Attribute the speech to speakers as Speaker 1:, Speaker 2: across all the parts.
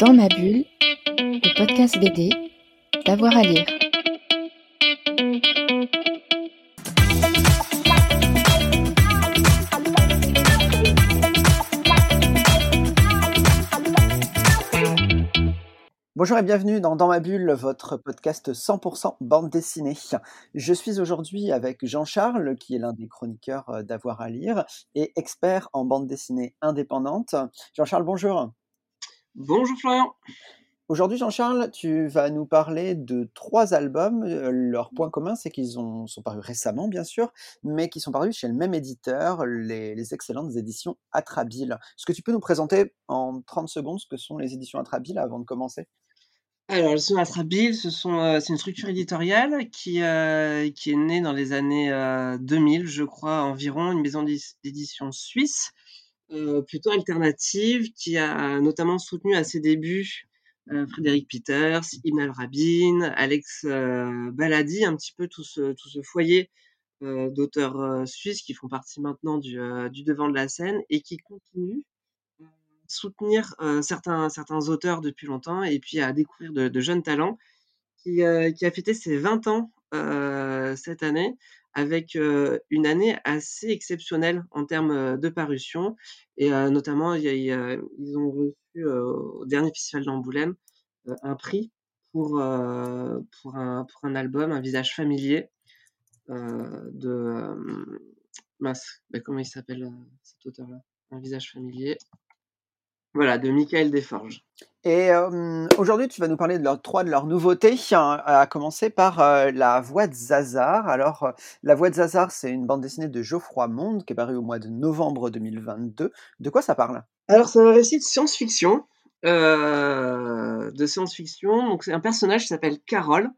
Speaker 1: Dans ma bulle, le podcast BD, d'avoir à lire.
Speaker 2: Bonjour et bienvenue dans Dans ma bulle, votre podcast 100% bande dessinée. Je suis aujourd'hui avec Jean-Charles, qui est l'un des chroniqueurs euh, d'Avoir à lire et expert en bande dessinée indépendante. Jean-Charles, bonjour.
Speaker 3: Bonjour Florian.
Speaker 2: Aujourd'hui, Jean-Charles, tu vas nous parler de trois albums. Euh, Leur point commun, c'est qu'ils ont- sont parus récemment, bien sûr, mais qui sont parus chez le même éditeur, les, les excellentes éditions Atrabile. Est-ce que tu peux nous présenter en 30 secondes ce que sont les éditions Atrabile avant de commencer?
Speaker 3: Alors, sont Atrabile, ce sont, euh, c'est une structure éditoriale qui, euh, qui est née dans les années euh, 2000, je crois, environ, une maison d'édi- d'édition suisse, plutôt alternative, qui a notamment soutenu à ses débuts euh, Frédéric Peters, Ibn Al-Rabin, Alex euh, Baladi, un petit peu tout ce, tout ce foyer euh, d'auteurs euh, suisses qui font partie maintenant du, euh, du devant de la scène et qui continuent à soutenir euh, certains, certains auteurs depuis longtemps et puis à découvrir de, de jeunes talents qui, euh, qui a fêté ses 20 ans euh, cette année avec une année assez exceptionnelle en termes de parution. Et notamment, ils ont reçu au dernier festival d'Angoulême un prix pour, pour, un, pour un album, un visage familier de... euh, comment il s'appelle euh, cet auteur-là? Un visage familier. Voilà, de Michael Desforges.
Speaker 2: Et euh, aujourd'hui, tu vas nous parler de leurs trois de leurs nouveautés, hein, à commencer par euh, La Voix de Zazar. Alors, euh, La Voix de Zazar, c'est une bande dessinée de Geoffroy Monde qui est parue au mois de novembre 2022. De quoi ça parle?
Speaker 3: Alors, c'est un récit de science-fiction. de science-fiction. Donc, c'est un personnage qui s'appelle Carole.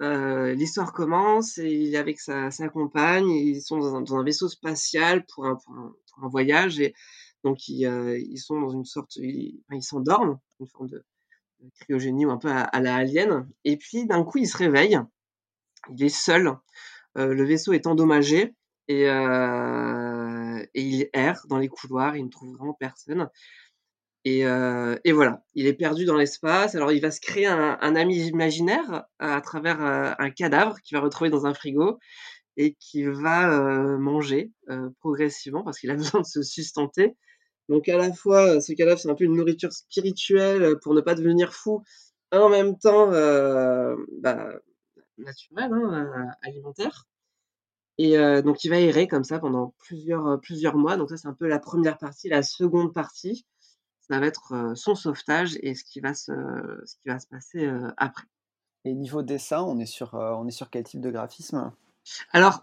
Speaker 3: L'histoire commence et il est avec sa, sa compagne. Ils sont dans un, dans un vaisseau spatial pour un, pour un, pour un voyage. Et donc, ils, sont dans une sorte. Ils s'endorment, une forme de, cryogénie ou un peu à, la alien. Et puis, d'un coup, il se réveille. Il est seul. Euh, le vaisseau est endommagé. Et, euh, et il erre dans les couloirs. Il ne trouve vraiment personne. Et, euh, et voilà, il est perdu dans l'espace. Alors, il va se créer un, un ami imaginaire à, travers un cadavre qu'il va retrouver dans un frigo et qu'il va manger progressivement parce qu'il a besoin de se sustenter. Donc, à la fois, euh, ce cadavre, c'est un peu une nourriture spirituelle euh, pour ne pas devenir fou, en même temps euh, bah, naturelle, hein, euh, alimentaire. Et euh, donc, il va errer comme ça pendant plusieurs, plusieurs mois. Donc, ça, c'est un peu la première partie. La seconde partie, ça va être son sauvetage et ce qui va se, ce qui va se passer après.
Speaker 2: Et niveau dessin, on est sur, on est sur quel type de graphisme?
Speaker 3: Alors,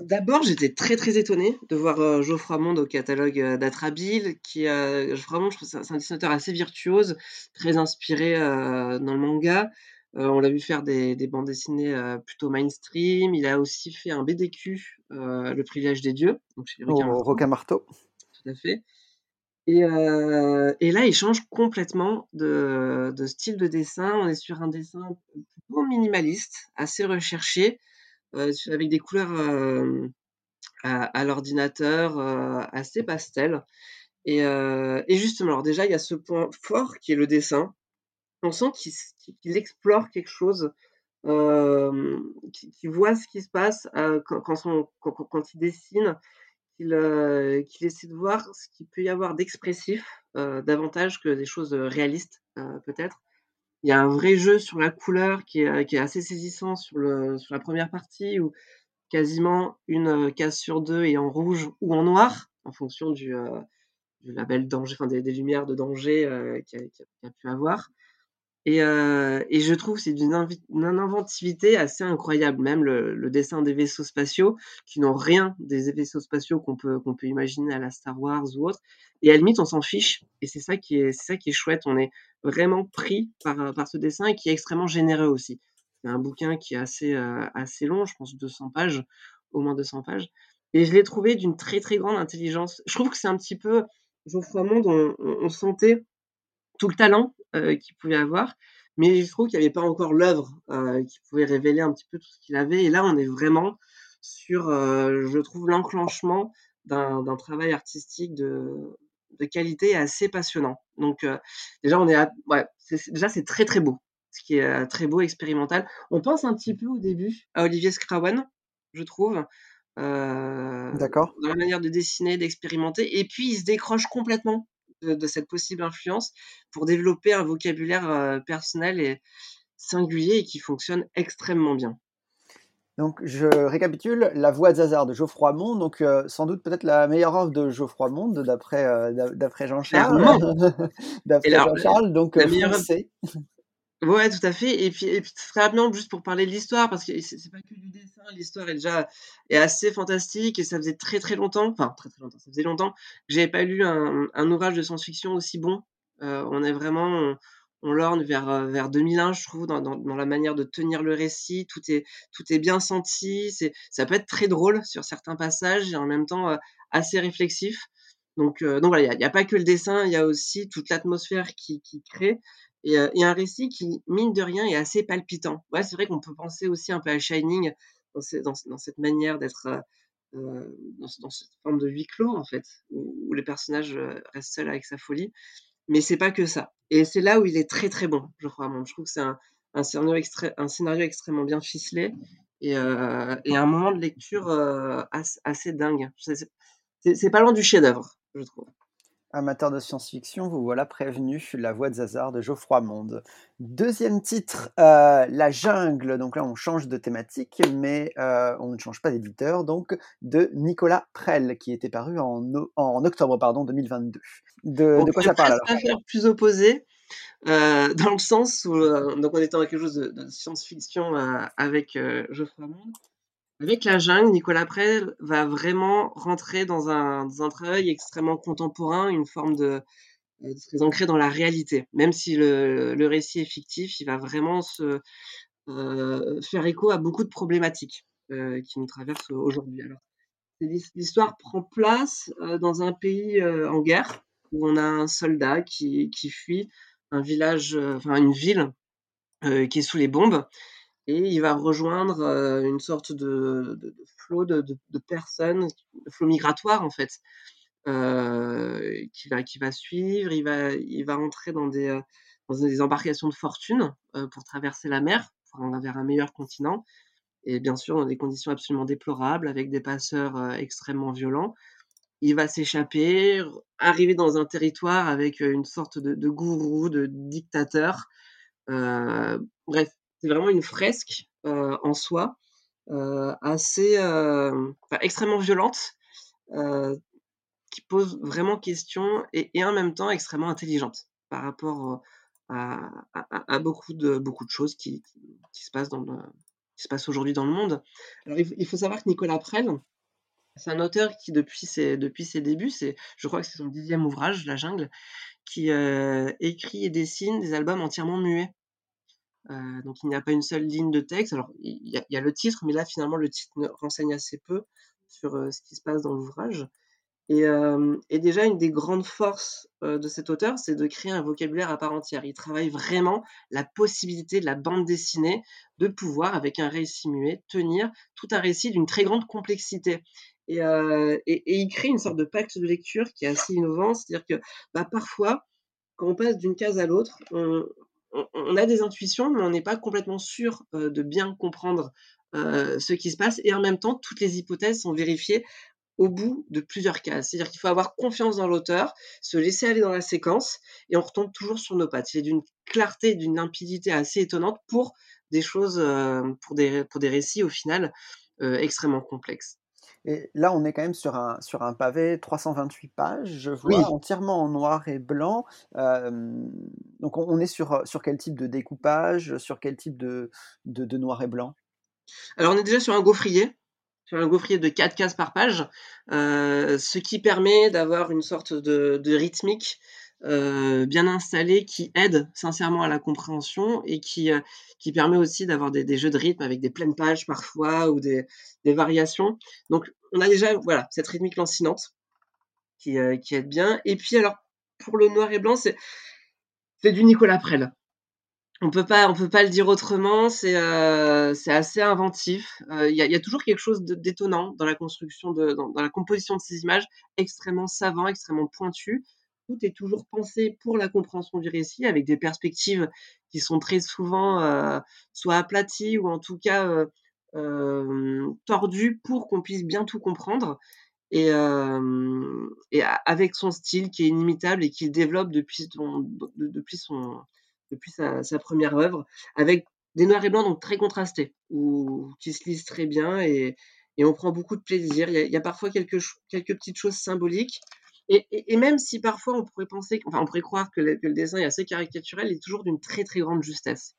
Speaker 3: d'abord, j'étais très très étonnée de voir euh, Geoffroy Monde au catalogue euh, d'Atrabile, qui euh, Geoffroy Monde, je trouve c'est un- dessinateur assez virtuose, très inspiré euh, dans le manga. Euh, on l'a vu faire des, des bandes dessinées euh, plutôt mainstream. Il a aussi fait un BDQ, Le privilège des dieux, donc chez Requin
Speaker 2: Au
Speaker 3: Marteau, tout à fait. Et, et là, il change complètement de, de style de dessin. On est sur un dessin plutôt minimaliste, assez recherché, avec des couleurs euh, à, l'ordinateur, euh, assez pastel. Et, euh, et justement, alors déjà, il y a ce point fort qui est le dessin. On sent qu'il explore quelque chose, euh, qu'il qu'il voit ce qui se passe euh, quand, il dessine, qu'il euh, essaie de voir ce qu'il peut y avoir d'expressif, euh, davantage que des choses euh, réalistes, euh, peut-être. Il y a un vrai jeu sur la couleur qui est, est assez saisissant sur, la première partie, où quasiment une euh, case sur deux est en rouge ou en noir, en fonction du, euh, label danger, enfin des, lumières de danger euh, qu'il y a pu avoir. Et, euh, et je trouve c'est d'une inventivité assez incroyable, même le, le dessin des vaisseaux spatiaux, qui n'ont rien des vaisseaux spatiaux qu'on peut, qu'on peut imaginer à la Star Wars ou autre. Et à la limite, on s'en fiche. Et c'est ça qui est, c'est ça qui est chouette. On est vraiment pris par, euh, par ce dessin et qui est extrêmement généreux aussi. C'est un bouquin qui est assez, euh, assez long, je pense 200 pages, au moins 200 pages. Et je l'ai trouvé d'une très très grande intelligence. Je trouve que c'est un petit peu, Geoffroy Monde, on, on, on sentait tout le talent euh, qu'il pouvait avoir, mais je trouve qu'il n'y avait pas encore l'œuvre euh, qui pouvait révéler un petit peu tout ce qu'il avait. Et là, on est vraiment sur, euh, je trouve, l'enclenchement d'un travail artistique de, de qualité assez passionnant. Donc déjà on est ouais, déjà c'est très très beau, ce qui est très beau, expérimental. On pense un petit peu au début à Olivier Scrawan, je trouve.
Speaker 2: D'accord.
Speaker 3: Dans la manière de dessiner, d'expérimenter, et puis il se décroche complètement de, cette possible influence pour développer un vocabulaire personnel et singulier et qui fonctionne extrêmement bien.
Speaker 2: Donc, je récapitule La Voix de Zazar de Geoffroy Monde, donc sans doute peut-être la meilleure œuvre de Geoffroy Monde d'après d'après Jean-Charles. d'après Jean-Charles, donc la meilleure
Speaker 3: Ouais, tout à fait. Et puis, et puis très rapidement, juste pour parler de l'histoire, parce que c'est pas que du dessin, l'histoire est déjà est assez fantastique et ça faisait très très longtemps, enfin très très longtemps, ça faisait longtemps que j'avais pas lu un, un ouvrage de science-fiction aussi bon. Euh, on est vraiment, on, lorne vers euh, vers 2001, je trouve, dans, dans, dans, la manière de tenir le récit. Tout est tout est bien senti. C'est ça peut être très drôle sur certains passages et en même temps euh, assez réflexif. Donc, donc voilà, il n'y a, a, pas que le dessin, il y a aussi toute l'atmosphère qui, qui crée et, et, un récit qui, mine de rien, est assez palpitant. Ouais, c'est vrai qu'on peut penser aussi un peu à Shining dans, cette manière d'être euh, dans, cette forme de huis clos, en fait, où, le personnage reste seul avec sa folie. Mais c'est pas que ça. Et c'est là où il est très très bon, je crois. je trouve que c'est un, scénario extrêmement bien ficelé et, euh, un moment de lecture euh, assez, assez, dingue. C'est pas loin du chef-d'œuvre, je trouve.
Speaker 2: Amateur de science-fiction, vous voilà prévenu, La Voix de Zazar de Geoffroy Monde. Deuxième titre, euh, La Jungle. Donc là, on change de thématique, mais euh, on ne change pas d'éditeur. Donc, de Nicolas Prel, qui était paru en, en octobre pardon, 2022. De, de quoi ça parle alors
Speaker 3: faire plus opposé, euh, dans le sens où donc on était dans quelque chose de, de science-fiction avec Geoffroy Monde. Avec la jungle, Nicolas Prel va vraiment rentrer dans un, dans travail extrêmement contemporain, une forme de, très ancré dans la réalité. Même si le, récit est fictif, il va vraiment euh, faire écho à beaucoup de problématiques euh, qui nous traversent aujourd'hui. L'histoire prend place euh, dans un pays euh, en guerre où on a un soldat qui, qui fuit un village, euh, enfin une ville euh, qui est sous les bombes il va rejoindre une sorte de, flot de, personnes, de flot migratoire en fait, qui, va, suivre. Il va, il va entrer dans des, embarcations de fortune pour traverser la mer, pour aller vers un meilleur continent. Et bien sûr, dans des conditions absolument déplorables, avec des passeurs extrêmement violents. Il va s'échapper, arriver dans un territoire avec une sorte de gourou, de dictateur. bref, c'est vraiment une fresque en soi, assez, extrêmement violente, qui pose vraiment question et, en même temps extrêmement intelligente par rapport à, beaucoup, de, beaucoup de choses qui, se passent aujourd'hui dans le monde. Alors il, faut savoir que Nicolas Prel, c'est un auteur qui depuis ses, depuis ses débuts, c'est, je crois que c'est son dixième ouvrage, La Jungle, qui écrit et dessine des albums entièrement muets. Euh, donc il n'y a pas une seule ligne de texte. Alors il y, a, le titre, mais là finalement le titre renseigne assez peu sur euh, ce qui se passe dans l'ouvrage. Et, euh, déjà une des grandes forces de cet auteur, c'est de créer un vocabulaire à part entière. Il travaille vraiment la possibilité de la bande dessinée de pouvoir, avec un récit muet, tenir tout un récit d'une très grande complexité. Et, il crée une sorte de pacte de lecture qui est assez innovant, c'est-à-dire que bah, parfois, quand on passe d'une case à l'autre, on, on, a des intuitions, mais on n'est pas complètement sûr euh, de bien comprendre euh, ce qui se passe. Et en même temps, toutes les hypothèses sont vérifiées au bout de plusieurs cases. C'est-à-dire qu'il faut avoir confiance dans l'auteur, se laisser aller dans la séquence, et on retombe toujours sur nos pattes. Il est d'une clarté, d'une limpidité assez étonnante pour des choses, euh, pour, des, pour des récits au final extrêmement complexes.
Speaker 2: Et là, on est quand même sur un, sur un pavé 328 pages, je vois, oui. entièrement en noir et blanc. Euh, donc, on est sur, sur quel type de découpage, sur quel type de, de, de noir et blanc?
Speaker 3: Alors, on est déjà sur un gaufrier, sur un gaufrier de 4 cases par page, euh, ce qui permet d'avoir une sorte de, de rythmique euh, bien installée qui aide sincèrement à la compréhension et qui, euh, qui permet aussi d'avoir des, jeux de rythme avec des pleines pages parfois ou des, des variations. Donc on a déjà voilà cette rythmique lancinante qui, euh, qui aide bien. Et puis alors pour le noir et blanc, c'est du Nicolas Prel. On peut pas on peut pas le dire autrement. C'est assez inventif. Il y, a, toujours quelque chose d'étonnant dans la construction de dans, la composition de ces images, extrêmement savant, extrêmement pointu est toujours pensé pour la compréhension du récit avec des perspectives qui sont très souvent euh, soit aplaties ou en tout cas euh, euh, tordues pour qu'on puisse bien tout comprendre. Et, avec son style qui est inimitable et qu'il développe depuis, son, depuis sa, première œuvre, avec des noirs et blancs donc très contrastés, ou qui se lisent très bien et, on prend beaucoup de plaisir. Il y a, parfois quelques petites choses symboliques, et, même si parfois on pourrait penser, enfin on pourrait croire que le, dessin est assez caricaturel, il est toujours d'une très très grande justesse.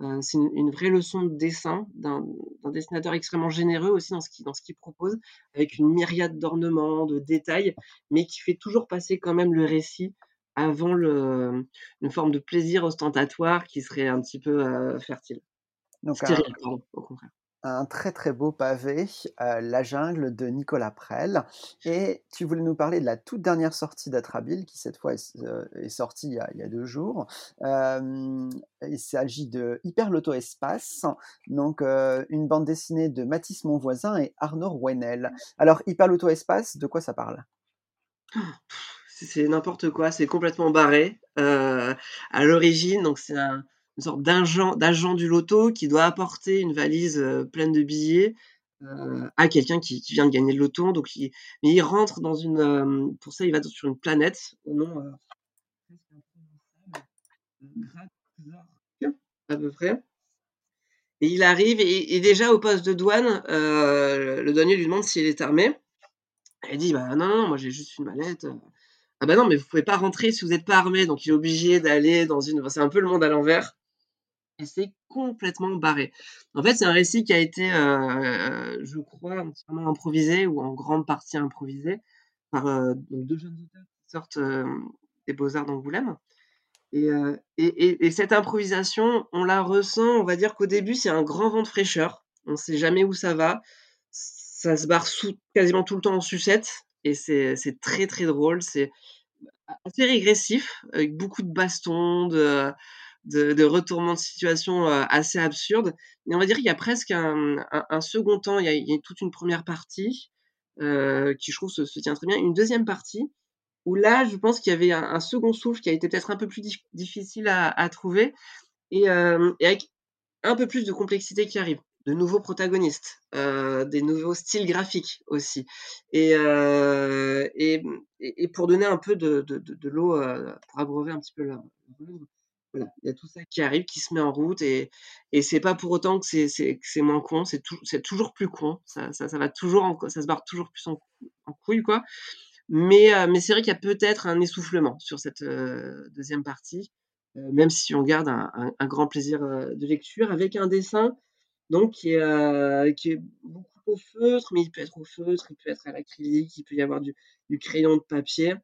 Speaker 3: Euh, c'est une, vraie leçon de dessin d'un dessinateur extrêmement généreux aussi dans ce qu'il propose, avec une myriade d'ornements, de détails, mais qui fait toujours passer quand même le récit avant le, une forme de plaisir ostentatoire qui serait un petit peu euh, fertile.
Speaker 2: Donc, Stérile, pardon, au contraire un très très beau pavé, La jungle de Nicolas Prel. Et tu voulais nous parler de la toute dernière sortie d'Atrabile, qui cette fois est, sortie il y, a, deux jours. il s'agit de Hyper Loto Espace, donc une bande dessinée de Mathis Monvoisin et Arnaud Rouenel. Alors Hyper Loto Espace, de quoi ça parle?
Speaker 3: C'est n'importe quoi, c'est complètement barré. à l'origine, donc c'est un, une sorte d'agent, d'agent du loto qui doit apporter une valise euh, pleine de billets euh, à quelqu'un qui, vient de gagner le loto. Donc, il, mais il rentre dans une. Euh, pour ça, il va sur une planète au nom à peu près. Et il arrive et, déjà au poste de douane, le douanier lui demande s'il est armé. il dit bah non non, non moi j'ai juste une mallette. Ah bah non mais vous pouvez pas rentrer si vous n'êtes pas armé donc il est obligé d'aller dans une. C'est un peu le monde à l'envers et c'est complètement barré. En fait, c'est un récit qui a été, euh, je crois, entièrement improvisé ou en grande partie improvisé par euh, deux jeunes auteurs qui sortent euh, des Beaux-Arts d'Angoulême. Et, et, et, cette improvisation, on la ressent, on va dire qu'au début, c'est un grand vent de fraîcheur. On ne sait jamais où ça va. Ça se barre quasiment tout le temps en sucette. Et c'est très, très drôle. C'est assez régressif, avec beaucoup de bastons, de de, de retournements de situation euh, assez absurdes. Mais on va dire qu'il y a presque un, second temps, il y, a, toute une première partie euh, qui, je trouve, se, tient très bien. Une deuxième partie où là, je pense qu'il y avait un, second souffle qui a été peut-être un peu plus difficile à, trouver et, euh, et, avec un peu plus de complexité qui arrive. De nouveaux protagonistes, des nouveaux styles graphiques aussi. Et, et, et, pour donner un peu de, de, l'eau, pour abreuver un petit peu le, il y a tout ça qui arrive, qui se met en route et, et c'est pas pour autant que c'est, moins con, c'est, toujours plus con, ça, va toujours, ça se barre toujours plus en, en couille. Mais, euh, mais c'est vrai qu'il y a peut-être un essoufflement sur cette euh, deuxième partie, euh, même si on garde un, grand plaisir de lecture avec un dessin donc qui est, beaucoup au feutre, mais il peut être au feutre, il peut être à l'acrylique, il peut y avoir du crayon de papier.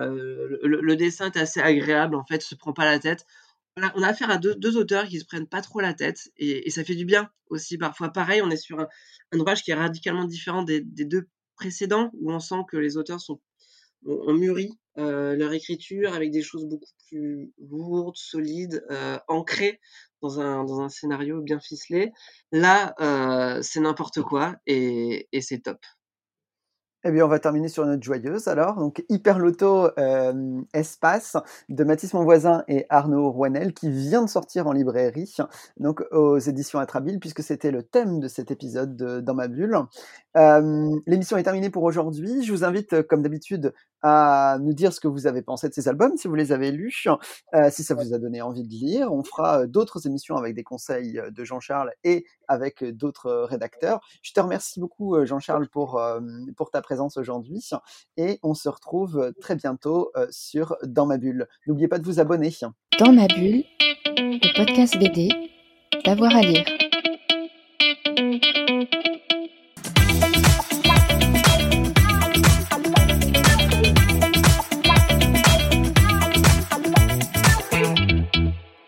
Speaker 3: Euh, le, dessin est assez agréable, en fait, se prend pas la tête. On a affaire à deux, auteurs qui se prennent pas trop la tête et, ça fait du bien aussi parfois. Pareil, on est sur un, ouvrage qui est radicalement différent des, deux précédents où on sent que les auteurs sont, ont, mûri euh, leur écriture avec des choses beaucoup plus lourdes, solides, euh, ancrées dans un, scénario bien ficelé. Là, c'est n'importe quoi et c'est top.
Speaker 2: Eh bien, on va terminer sur une note joyeuse alors. Donc, Hyper euh, Espace de Mathis Monvoisin et Arnaud Rouenel qui vient de sortir en librairie, donc aux éditions Atrabile, puisque c'était le thème de cet épisode de Dans ma bulle. Euh, L'émission est terminée pour aujourd'hui. Je vous invite, comme d'habitude, à nous dire ce que vous avez pensé de ces albums, si vous les avez lus, euh, si ça vous a donné envie de lire. On fera euh, d'autres émissions avec des conseils euh, de Jean-Charles et avec d'autres rédacteurs. Je te remercie beaucoup, Jean-Charles, pour, pour ta aujourd'hui et on se retrouve très bientôt sur Dans ma bulle. N'oubliez pas de vous abonner.
Speaker 1: Dans ma bulle, le podcast BD, d'avoir à lire.